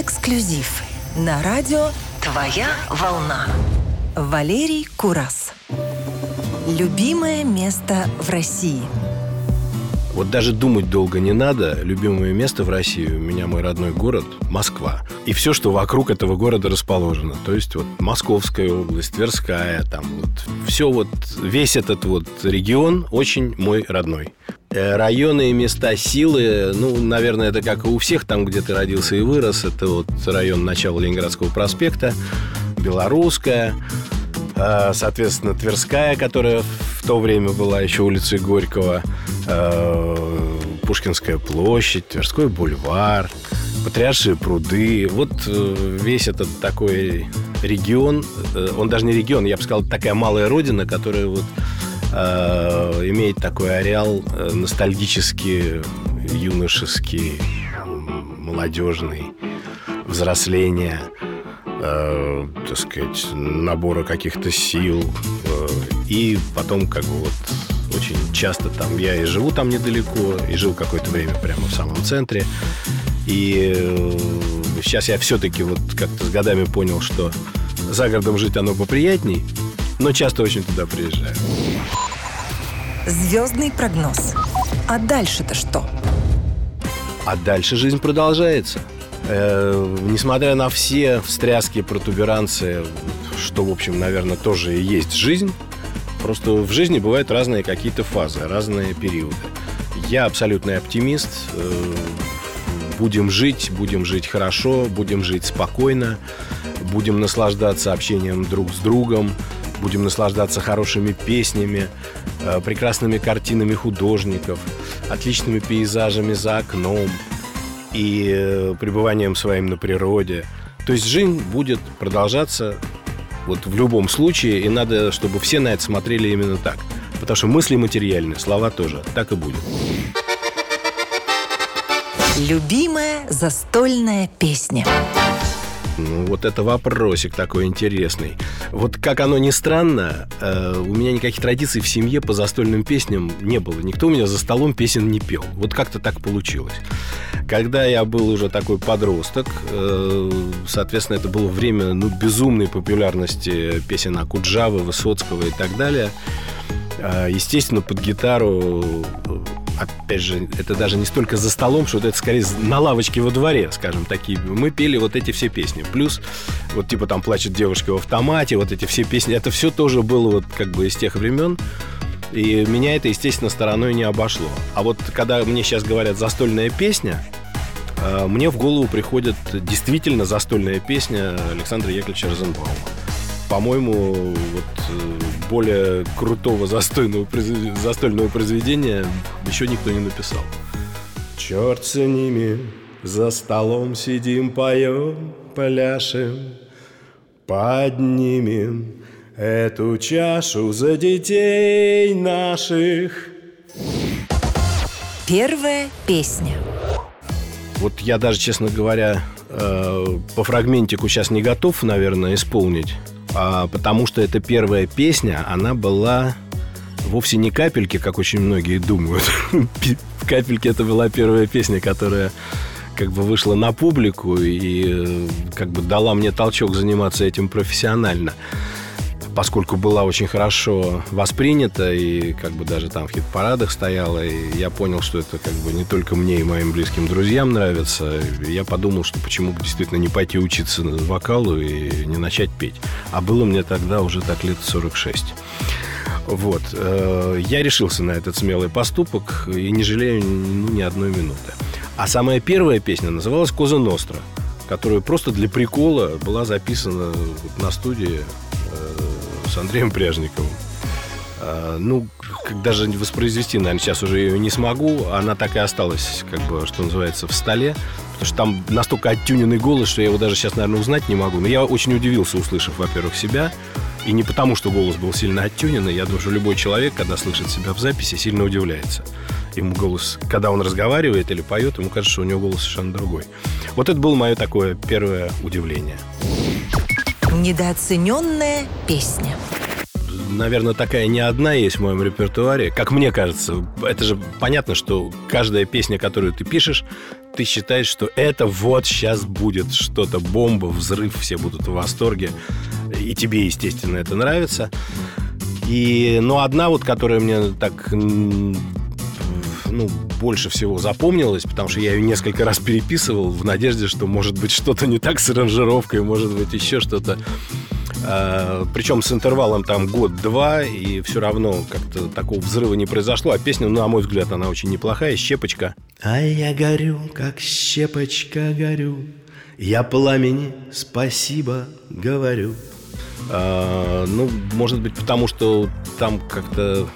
Эксклюзив на радио «Твоя волна». Валерий Курас. Любимое место в России – вот даже думать долго не надо. Любимое место в России у меня мой родной город Москва. И все, что вокруг этого города расположено. То есть вот Московская область, Тверская, там вот все вот, весь этот вот регион очень мой родной. Э, районы и места силы, ну, наверное, это как и у всех, там, где ты родился и вырос. Это вот район начала Ленинградского проспекта, Белорусская, соответственно, Тверская, которая в то время была еще улицей Горького, э, Пушкинская площадь, Тверской бульвар, Патриаршие пруды. Вот э, весь этот такой регион, э, он даже не регион, я бы сказал, такая малая родина, которая вот э, имеет такой ареал э, ностальгический, юношеский, молодежный, взросления, э, так сказать, набора каких-то сил. Э, и потом как бы вот очень часто там я и живу там недалеко, и жил какое-то время прямо в самом центре. И э, сейчас я все-таки вот как-то с годами понял, что за городом жить оно поприятней, но часто очень туда приезжаю. Звездный прогноз. А дальше-то что? А дальше жизнь продолжается. Э, несмотря на все встряски, протуберанцы, что, в общем, наверное, тоже и есть жизнь, Просто в жизни бывают разные какие-то фазы, разные периоды. Я абсолютный оптимист. Э, будем жить, будем жить хорошо, будем жить спокойно, будем наслаждаться общением друг с другом, будем наслаждаться хорошими песнями, э, прекрасными картинами художников, отличными пейзажами за окном и э, пребыванием своим на природе. То есть жизнь будет продолжаться вот в любом случае, и надо, чтобы все на это смотрели именно так. Потому что мысли материальны, слова тоже. Так и будет. Любимая застольная песня. Ну, вот это вопросик такой интересный. Вот как оно ни странно, э, у меня никаких традиций в семье по застольным песням не было. Никто у меня за столом песен не пел. Вот как-то так получилось. Когда я был уже такой подросток, э, соответственно, это было время ну, безумной популярности песен Акуджавы, Высоцкого и так далее. Э, естественно, под гитару опять же, это даже не столько за столом, что это скорее на лавочке во дворе, скажем, такие. Мы пели вот эти все песни. Плюс, вот типа там плачет девушка в автомате, вот эти все песни. Это все тоже было вот как бы из тех времен. И меня это, естественно, стороной не обошло. А вот когда мне сейчас говорят «застольная песня», э, мне в голову приходит действительно застольная песня Александра Яковлевича Розенбаума. По-моему, вот э, более крутого застойного, застольного произведения еще никто не написал. Черт с ними, за столом сидим, поем, пляшем, поднимем эту чашу за детей наших. Первая песня. Вот я даже, честно говоря, э, по фрагментику сейчас не готов, наверное, исполнить потому что эта первая песня, она была вовсе не капельки, как очень многие думают. Капельки это была первая песня, которая как бы вышла на публику и как бы дала мне толчок заниматься этим профессионально поскольку была очень хорошо воспринята и как бы даже там в хит-парадах стояла, и я понял, что это как бы не только мне и моим близким друзьям нравится, я подумал, что почему бы действительно не пойти учиться вокалу и не начать петь. А было мне тогда уже так лет 46. Вот. Э, я решился на этот смелый поступок и не жалею ни одной минуты. А самая первая песня называлась «Коза Ностра», которая просто для прикола была записана на студии с Андреем Пряжниковым. А, ну, даже воспроизвести, наверное, сейчас уже ее не смогу. Она так и осталась, как бы, что называется, в столе. Потому что там настолько оттюненный голос, что я его даже сейчас, наверное, узнать не могу. Но я очень удивился, услышав, во-первых, себя. И не потому, что голос был сильно оттюненный. Я думаю, что любой человек, когда слышит себя в записи, сильно удивляется. Ему голос, когда он разговаривает или поет, ему кажется, что у него голос совершенно другой. Вот это было мое такое первое удивление. Недооцененная песня. Наверное, такая не одна есть в моем репертуаре. Как мне кажется, это же понятно, что каждая песня, которую ты пишешь, ты считаешь, что это вот сейчас будет что-то, бомба, взрыв, все будут в восторге. И тебе, естественно, это нравится. И, но одна вот, которая мне так ну, больше всего запомнилась, потому что я ее несколько раз переписывал в надежде, что может быть что-то не так с аранжировкой, может быть еще что-то. А, причем с интервалом там год-два, и все равно как-то такого взрыва не произошло. А песня, ну, на мой взгляд, она очень неплохая. «Щепочка». А я горю, как щепочка горю, Я пламени спасибо говорю. А, ну, может быть, потому что там как-то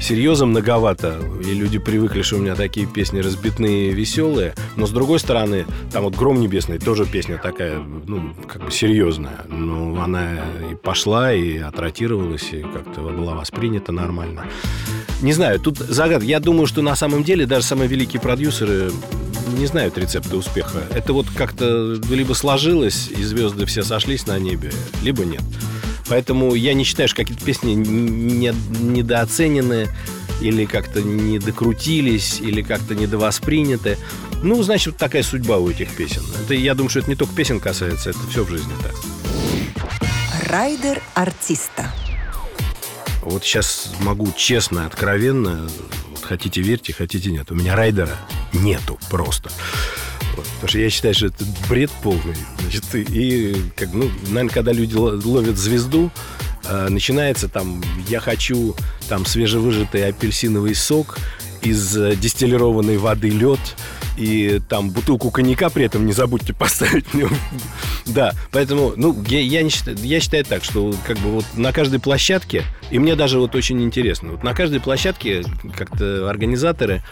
серьезно многовато, и люди привыкли, что у меня такие песни разбитные, веселые. Но с другой стороны, там вот «Гром небесный» тоже песня такая, ну, как бы серьезная. Но она и пошла, и отротировалась, и как-то была воспринята нормально. Не знаю, тут загад. Я думаю, что на самом деле даже самые великие продюсеры не знают рецепта успеха. Это вот как-то либо сложилось, и звезды все сошлись на небе, либо нет. Поэтому я не считаю, что какие-то песни не, недооценены или как-то не докрутились, или как-то недовосприняты. Ну, значит, такая судьба у этих песен. Это, я думаю, что это не только песен касается, это все в жизни так. Райдер артиста. Вот сейчас могу честно, откровенно, вот хотите верьте, хотите нет. У меня райдера нету просто. Потому что я считаю, что это бред полный. Значит, и, как, ну, наверное, когда люди ловят звезду, э, начинается там, я хочу там свежевыжатый апельсиновый сок из э, дистиллированной воды лед и там бутылку коньяка при этом не забудьте поставить. да, поэтому, ну, я, я, не считаю, я считаю так, что как бы вот на каждой площадке, и мне даже вот очень интересно, вот на каждой площадке как-то организаторы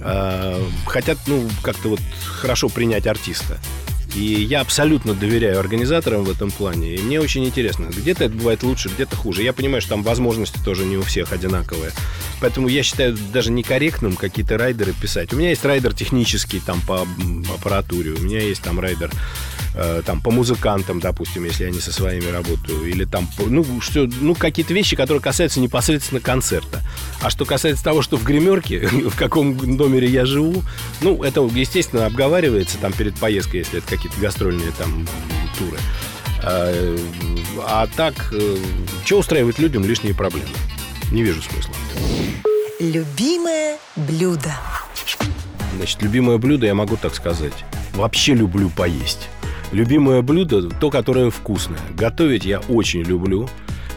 э, хотят, ну, как-то вот хорошо принять артиста. И я абсолютно доверяю организаторам в этом плане. И мне очень интересно, где-то это бывает лучше, где-то хуже. Я понимаю, что там возможности тоже не у всех одинаковые. Поэтому я считаю даже некорректным какие-то райдеры писать. У меня есть райдер технический там по аппаратуре, у меня есть там райдер э, там по музыкантам, допустим, если я не со своими работаю, или там, ну, что, ну, какие-то вещи, которые касаются непосредственно концерта. А что касается того, что в гримерке, в каком номере я живу, ну, это, естественно, обговаривается там перед поездкой, если это какие-то гастрольные там туры. А, а так, э, что устраивает людям лишние проблемы? Не вижу смысла. Любимое блюдо. Значит, любимое блюдо, я могу так сказать. Вообще люблю поесть. Любимое блюдо – то, которое вкусное. Готовить я очень люблю.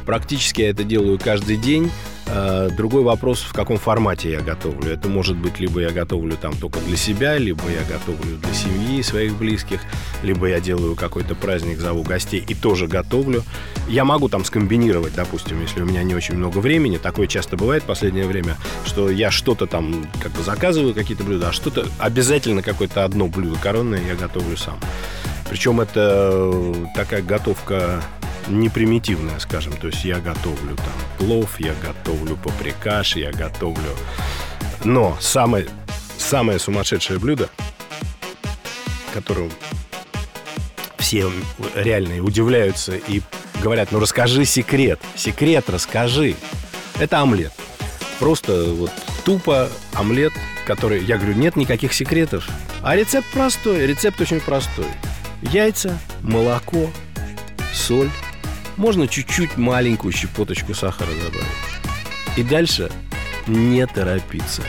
Практически я это делаю каждый день. А, другой вопрос, в каком формате я готовлю. Это может быть, либо я готовлю там только для себя, либо я готовлю для семьи, своих близких, либо я делаю какой-то праздник, зову гостей и тоже готовлю. Я могу там скомбинировать, допустим, если у меня не очень много времени. Такое часто бывает в последнее время, что я что-то там как бы заказываю, какие-то блюда, а что-то обязательно какое-то одно блюдо коронное я готовлю сам. Причем это такая готовка не примитивная, скажем. То есть я готовлю там плов, я готовлю паприкаш, я готовлю... Но самое, самое сумасшедшее блюдо, которым все реально удивляются и говорят, ну расскажи секрет, секрет расскажи. Это омлет. Просто вот тупо омлет, который... Я говорю, нет никаких секретов. А рецепт простой, рецепт очень простой. Яйца, молоко, соль, можно чуть-чуть маленькую щепоточку сахара добавить. И дальше не торопиться.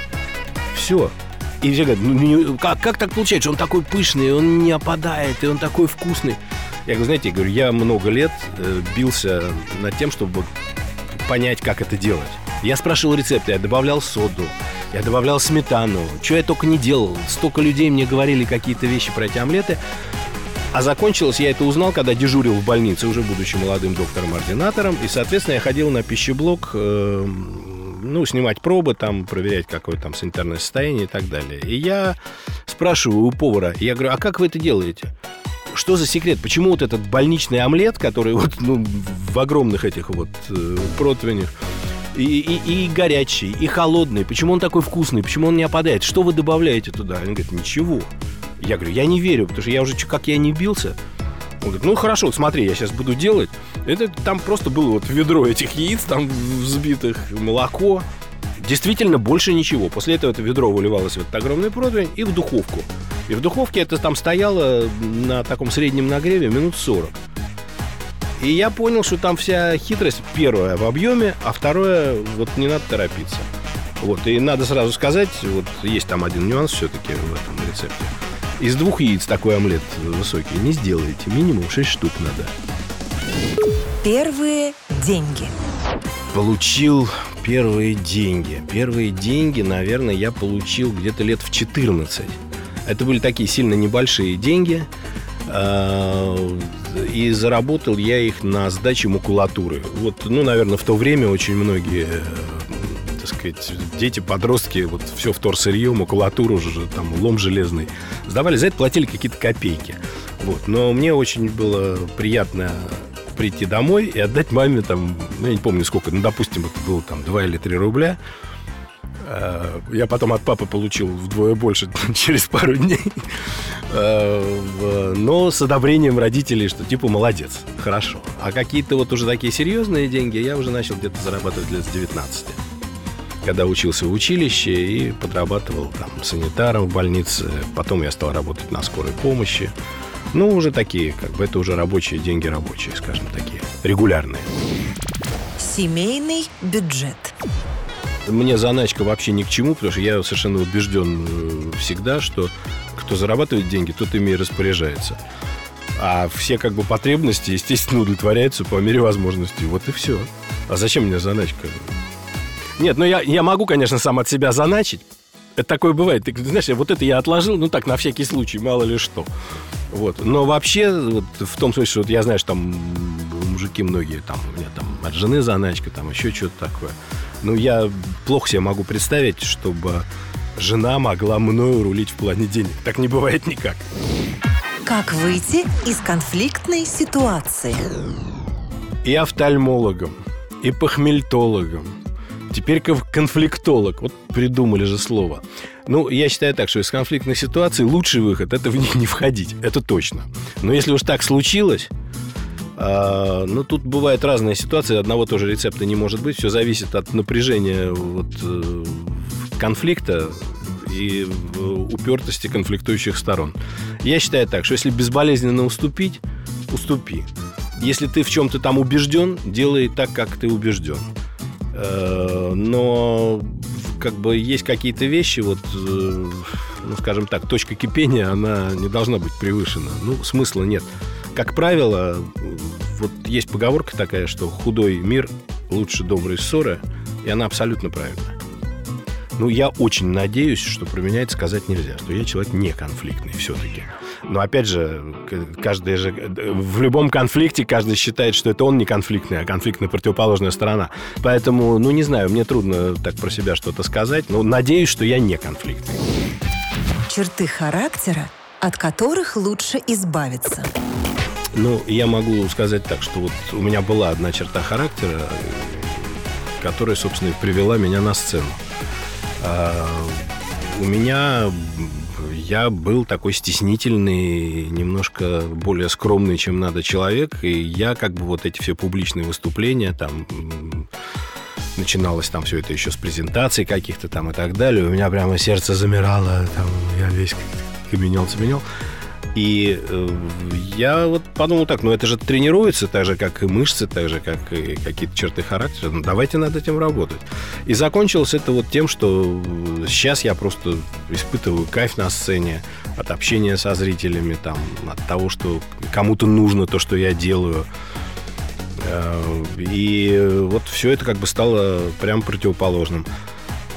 Все. И все говорят, ну, как, как так получается? Он такой пышный, он не опадает, и он такой вкусный. Я говорю, знаете, я говорю, я много лет э, бился над тем, чтобы понять, как это делать. Я спрашивал рецепты, я добавлял соду, я добавлял сметану. Что я только не делал. Столько людей мне говорили какие-то вещи про эти омлеты. А закончилось я это узнал, когда дежурил в больнице, уже будучи молодым доктором-ординатором. И, соответственно, я ходил на пищеблок, э, ну, снимать пробы, там, проверять, какое там санитарное состояние и так далее. И я спрашиваю у повара, я говорю, а как вы это делаете? Что за секрет? Почему вот этот больничный омлет, который вот ну, в огромных этих вот э, противнях, и, и, и горячий, и холодный. Почему он такой вкусный? Почему он не опадает? Что вы добавляете туда? Он говорит, ничего. Я говорю, я не верю, потому что я уже, как я не бился, он говорит, ну хорошо, смотри, я сейчас буду делать. Это там просто было вот ведро этих яиц, там взбитых, молоко, действительно больше ничего. После этого это ведро выливалось в этот огромный противень и в духовку. И в духовке это там стояло на таком среднем нагреве минут 40. И я понял, что там вся хитрость первая в объеме, а второе, вот не надо торопиться. Вот, и надо сразу сказать, вот есть там один нюанс все-таки в этом рецепте. Из двух яиц такой омлет высокий не сделаете. Минимум 6 штук надо. Первые деньги. Получил первые деньги. Первые деньги, наверное, я получил где-то лет в 14. Это были такие сильно небольшие деньги. А, и заработал я их на сдаче макулатуры. Вот, ну, наверное, в то время очень многие так сказать, дети, подростки, вот все вторсырье, макулатуру там, лом железный, сдавали, за это платили какие-то копейки. Вот. Но мне очень было приятно прийти домой и отдать маме там, ну, я не помню сколько, ну, допустим, это было там 2 или 3 рубля. А, я потом от папы получил вдвое больше через пару дней. А, но с одобрением родителей, что типа молодец, хорошо. А какие-то вот уже такие серьезные деньги я уже начал где-то зарабатывать лет с 19 когда учился в училище и подрабатывал там санитаром в больнице. Потом я стал работать на скорой помощи. Ну, уже такие, как бы это уже рабочие деньги рабочие, скажем, такие, регулярные. Семейный бюджет. Мне заначка вообще ни к чему, потому что я совершенно убежден э, всегда, что кто зарабатывает деньги, тот ими и распоряжается. А все как бы потребности, естественно, удовлетворяются по мере возможности. Вот и все. А зачем мне заначка? Нет, ну я, я могу, конечно, сам от себя заначить. Это такое бывает. Ты знаешь, вот это я отложил, ну так, на всякий случай, мало ли что. Вот. Но вообще, вот, в том смысле, что вот я знаю, что там мужики многие, там, у меня там от жены заначка, там еще что-то такое. Ну, я плохо себе могу представить, чтобы жена могла мною рулить в плане денег. Так не бывает никак. Как выйти из конфликтной ситуации? И офтальмологом, и похмельтологом, теперь конфликтолог. Вот придумали же слово. Ну, я считаю так, что из конфликтных ситуаций лучший выход – это в них не входить. Это точно. Но если уж так случилось, а, ну, тут бывают разные ситуации. Одного тоже рецепта не может быть. Все зависит от напряжения вот, э, конфликта и упертости конфликтующих сторон. Я считаю так, что если безболезненно уступить, уступи. Если ты в чем-то там убежден, делай так, как ты убежден. Э, но как бы есть какие-то вещи, вот, э, ну, скажем так, точка кипения, она не должна быть превышена. Ну, смысла нет. Как правило, вот есть поговорка такая, что худой мир лучше доброй ссоры, и она абсолютно правильная. Ну, я очень надеюсь, что про меня это сказать нельзя, что я человек не конфликтный все-таки. Но опять же, каждый же в любом конфликте каждый считает, что это он не конфликтный, а конфликтная противоположная сторона. Поэтому, ну не знаю, мне трудно так про себя что-то сказать, но надеюсь, что я не конфликтный. Черты характера, от которых лучше избавиться. Ну, я могу сказать так, что вот у меня была одна черта характера, которая, собственно, и привела меня на сцену. А, у меня я был такой стеснительный, немножко более скромный, чем надо человек, и я как бы вот эти все публичные выступления там начиналось там все это еще с презентаций каких-то там и так далее. У меня прямо сердце замирало, там я весь каменел-цеменел. И э, я вот подумал так, ну это же тренируется так же, как и мышцы, так же, как и какие-то черты характера. Ну давайте над этим работать. И закончилось это вот тем, что сейчас я просто испытываю кайф на сцене от общения со зрителями, там, от того, что кому-то нужно то, что я делаю. Э, и вот все это как бы стало прям противоположным.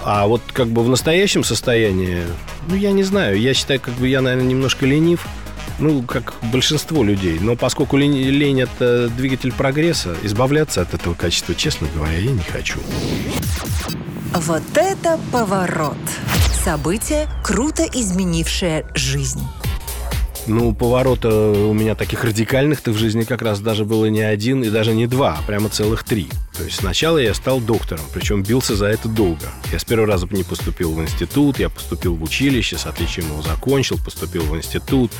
А вот как бы в настоящем состоянии, ну, я не знаю, я считаю, как бы я, наверное, немножко ленив. Ну, как большинство людей. Но поскольку лень, лень – это двигатель прогресса, избавляться от этого качества, честно говоря, я не хочу. Вот это поворот! Событие, круто изменившее жизнь. Ну, поворота у меня таких радикальных-то в жизни как раз даже было не один и даже не два, а прямо целых три. То есть сначала я стал доктором, причем бился за это долго. Я с первого раза не поступил в институт, я поступил в училище, с отличием его закончил, поступил в институт,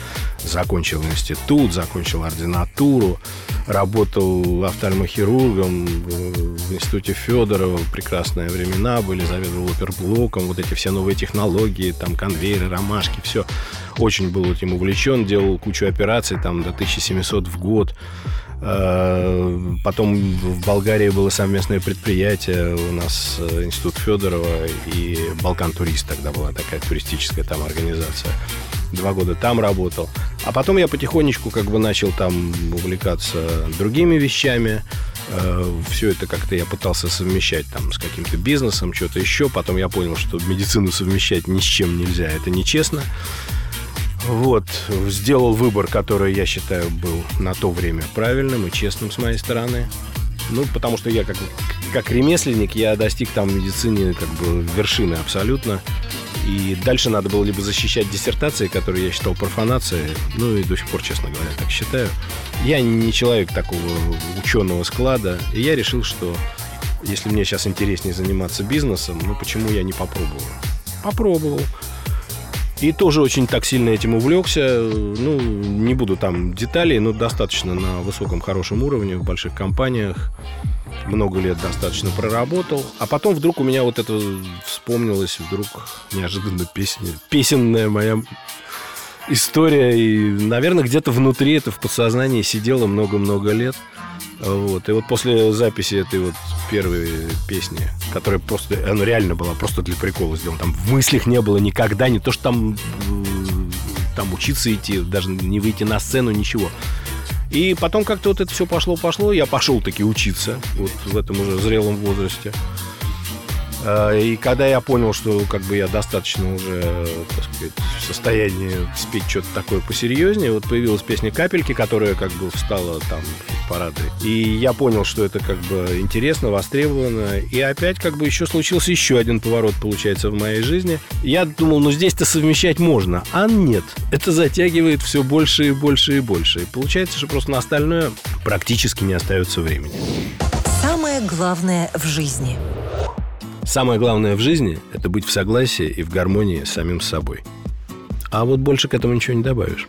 закончил институт, закончил ординатуру, работал офтальмохирургом в институте Федорова. Прекрасные времена были, заведовал оперблоком. Вот эти все новые технологии, там конвейеры, ромашки, все. Очень был этим увлечен, делал кучу операций, там до 1700 в год. Э, потом в Болгарии было совместное предприятие у нас э, Институт Федорова и Балкан Турист тогда была такая туристическая там организация. Два года там работал. А потом я потихонечку как бы начал там увлекаться другими вещами. Э, Все это как-то я пытался совмещать там с каким-то бизнесом, что-то еще. Потом я понял, что медицину совмещать ни с чем нельзя. Это нечестно. Вот, сделал выбор, который я считаю был на то время правильным и честным с моей стороны. Ну, потому что я как, как ремесленник, я достиг там в медицине как бы вершины абсолютно. И дальше надо было либо защищать диссертации, которые я считал профанацией, ну и до сих пор, честно говоря, так считаю. Я не человек такого ученого склада, и я решил, что если мне сейчас интереснее заниматься бизнесом, ну почему я не попробую? Попробовал. И тоже очень так сильно этим увлекся. Ну, не буду там деталей, но достаточно на высоком, хорошем уровне, в больших компаниях. Много лет достаточно проработал. А потом вдруг у меня вот это вспомнилось, вдруг неожиданно песня, песенная моя история. И, наверное, где-то внутри это в подсознании сидело много-много лет. Вот. И вот после записи этой вот первой песни, которая просто, она реально была просто для прикола сделана. Там в мыслях не было никогда, не то, что там, там учиться идти, даже не выйти на сцену, ничего. И потом как-то вот это все пошло-пошло, я пошел таки учиться, вот в этом уже зрелом возрасте. А, и когда я понял, что как бы я достаточно уже, так сказать, в состоянии спеть что-то такое посерьезнее, вот появилась песня «Капельки», которая как бы встала там в парады. И я понял, что это как бы интересно, востребовано. И опять как бы еще случился еще один поворот, получается, в моей жизни. Я думал, ну здесь-то совмещать можно. А нет. Это затягивает все больше и больше и больше. И получается, что просто на остальное практически не остается времени. Самое главное в жизни – Самое главное в жизни – это быть в согласии и в гармонии с самим собой. А вот больше к этому ничего не добавишь.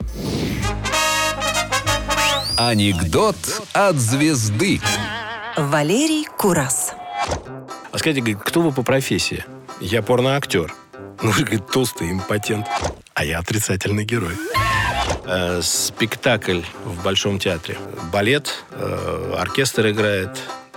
Анекдот от звезды. Валерий Курас. А скажите, кто вы по профессии? Я порноактер. Ну, вы, говорит, толстый импотент. А я отрицательный герой. Э, спектакль в Большом театре. Балет, э, оркестр играет,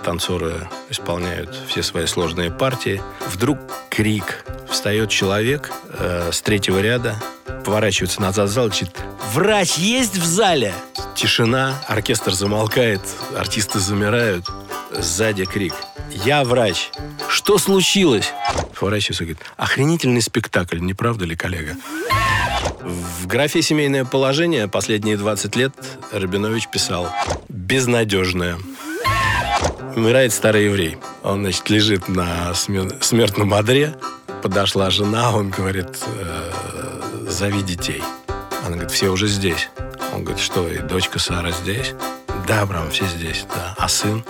танцоры исполняют все свои сложные партии. Вдруг крик. Встает человек э, с третьего ряда, поворачивается назад в зал, кричит «Врач есть в зале?» Тишина, оркестр замолкает, артисты замирают. Сзади крик «Я врач! Что случилось?» Поворачивается и говорит «Охренительный спектакль, не правда ли, коллега?» В графе «Семейное положение» последние 20 лет Рабинович писал «Безнадежное». Умирает старый еврей. Он, значит, лежит на смертном одре. Подошла жена, он говорит, э, зови детей. Она говорит, все уже здесь. Он говорит, что, и дочка Сара здесь? Да, Абрам, все здесь, да. А сын?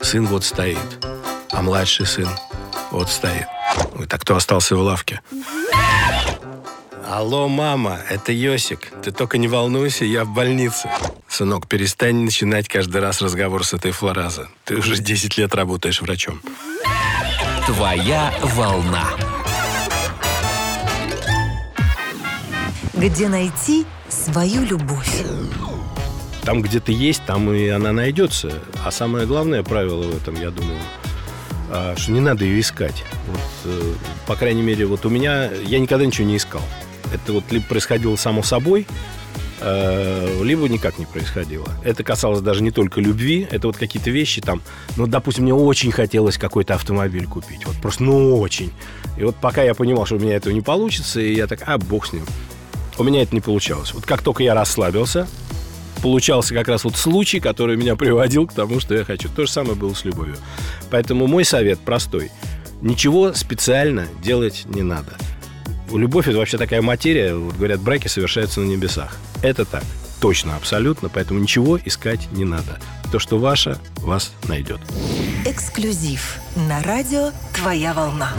Сын вот стоит. А младший сын вот стоит. Он говорит, а кто остался в лавке? Алло, мама, это Йосик. Ты только не волнуйся, я в больнице. Сынок, перестань начинать каждый раз разговор с этой флоразы. Ты уже 10 лет работаешь врачом. Твоя волна. Где найти свою любовь? Там, где ты есть, там и она найдется. А самое главное правило в этом, я думаю, а, что не надо ее искать. Вот, э, по крайней мере, вот у меня я никогда ничего не искал. Это вот либо происходило само собой, либо никак не происходило. Это касалось даже не только любви, это вот какие-то вещи там, ну, допустим, мне очень хотелось какой-то автомобиль купить, вот просто, ну, очень. И вот пока я понимал, что у меня этого не получится, и я так, а, бог с ним. У меня это не получалось. Вот как только я расслабился, получался как раз вот случай, который меня приводил к тому, что я хочу. То же самое было с любовью. Поэтому мой совет простой. Ничего специально делать не надо – Любовь – это вообще такая материя. Вот говорят, браки совершаются на небесах. Это так. Точно, абсолютно. Поэтому ничего искать не надо. То, что ваше, вас найдет. Эксклюзив на радио «Твоя волна».